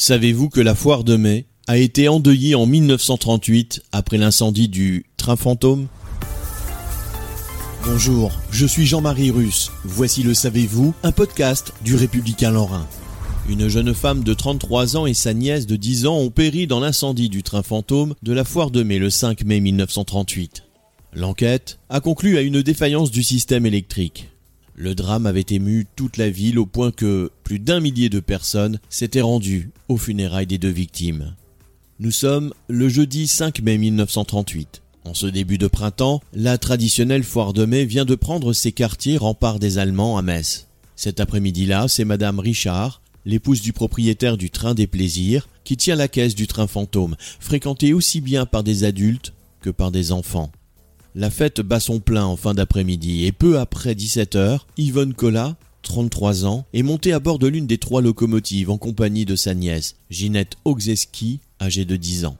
Savez-vous que la foire de mai a été endeuillée en 1938 après l'incendie du train fantôme Bonjour, je suis Jean-Marie Russe. Voici le Savez-vous, un podcast du Républicain Lorrain. Une jeune femme de 33 ans et sa nièce de 10 ans ont péri dans l'incendie du train fantôme de la foire de mai le 5 mai 1938. L'enquête a conclu à une défaillance du système électrique. Le drame avait ému toute la ville au point que plus d'un millier de personnes s'étaient rendues aux funérailles des deux victimes. Nous sommes le jeudi 5 mai 1938. En ce début de printemps, la traditionnelle foire de mai vient de prendre ses quartiers remparts des Allemands à Metz. Cet après-midi-là, c'est madame Richard, l'épouse du propriétaire du train des plaisirs, qui tient la caisse du train fantôme, fréquentée aussi bien par des adultes que par des enfants. La fête bat son plein en fin d'après-midi et peu après 17 heures, Yvonne Collat, 33 ans, est montée à bord de l'une des trois locomotives en compagnie de sa nièce, Ginette Ogzeski, âgée de 10 ans.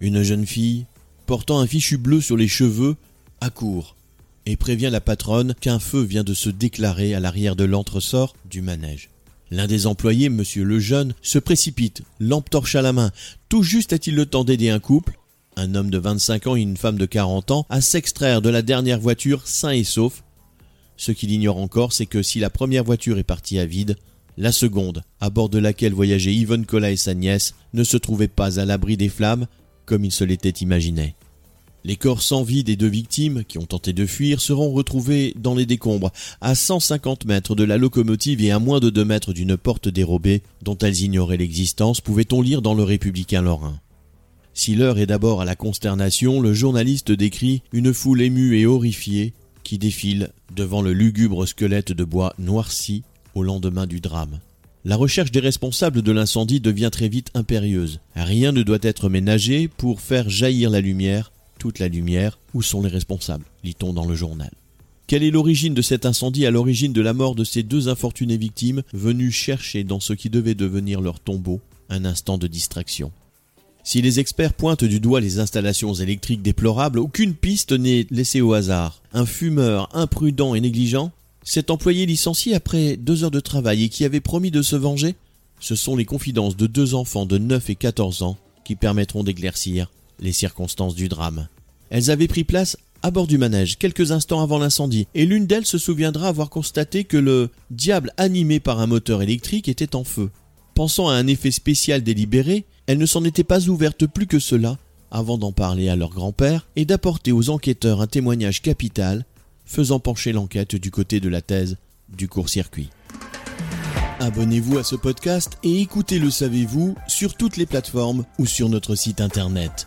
Une jeune fille, portant un fichu bleu sur les cheveux, accourt et prévient la patronne qu'un feu vient de se déclarer à l'arrière de l'entresort du manège. L'un des employés, monsieur Lejeune, se précipite, lampe torche à la main. Tout juste a-t-il le temps d'aider un couple, un homme de 25 ans et une femme de 40 ans, à s'extraire de la dernière voiture sain et sauf. Ce qu'il ignore encore, c'est que si la première voiture est partie à vide, la seconde, à bord de laquelle voyageaient Yvonne Collat et sa nièce, ne se trouvait pas à l'abri des flammes, comme il se l'était imaginé. Les corps sans vie des deux victimes, qui ont tenté de fuir, seront retrouvés dans les décombres, à 150 mètres de la locomotive et à moins de 2 mètres d'une porte dérobée, dont elles ignoraient l'existence, pouvait-on lire dans le Républicain Lorrain. Si l'heure est d'abord à la consternation, le journaliste décrit une foule émue et horrifiée qui défile devant le lugubre squelette de bois noirci au lendemain du drame. La recherche des responsables de l'incendie devient très vite impérieuse. Rien ne doit être ménagé pour faire jaillir la lumière, toute la lumière, où sont les responsables, lit-on dans le journal. Quelle est l'origine de cet incendie à l'origine de la mort de ces deux infortunées victimes venues chercher dans ce qui devait devenir leur tombeau un instant de distraction? Si les experts pointent du doigt les installations électriques déplorables, aucune piste n'est laissée au hasard. Un fumeur imprudent et négligent, cet employé licencié après deux heures de travail et qui avait promis de se venger, ce sont les confidences de deux enfants de 9 et 14 ans qui permettront d'éclaircir les circonstances du drame. Elles avaient pris place à bord du manège quelques instants avant l'incendie, et l'une d'elles se souviendra avoir constaté que le diable animé par un moteur électrique était en feu. Pensant à un effet spécial délibéré, elles ne s'en étaient pas ouvertes plus que cela avant d'en parler à leur grand-père et d'apporter aux enquêteurs un témoignage capital, faisant pencher l'enquête du côté de la thèse du court-circuit. Abonnez-vous à ce podcast et écoutez Le Savez-vous sur toutes les plateformes ou sur notre site internet.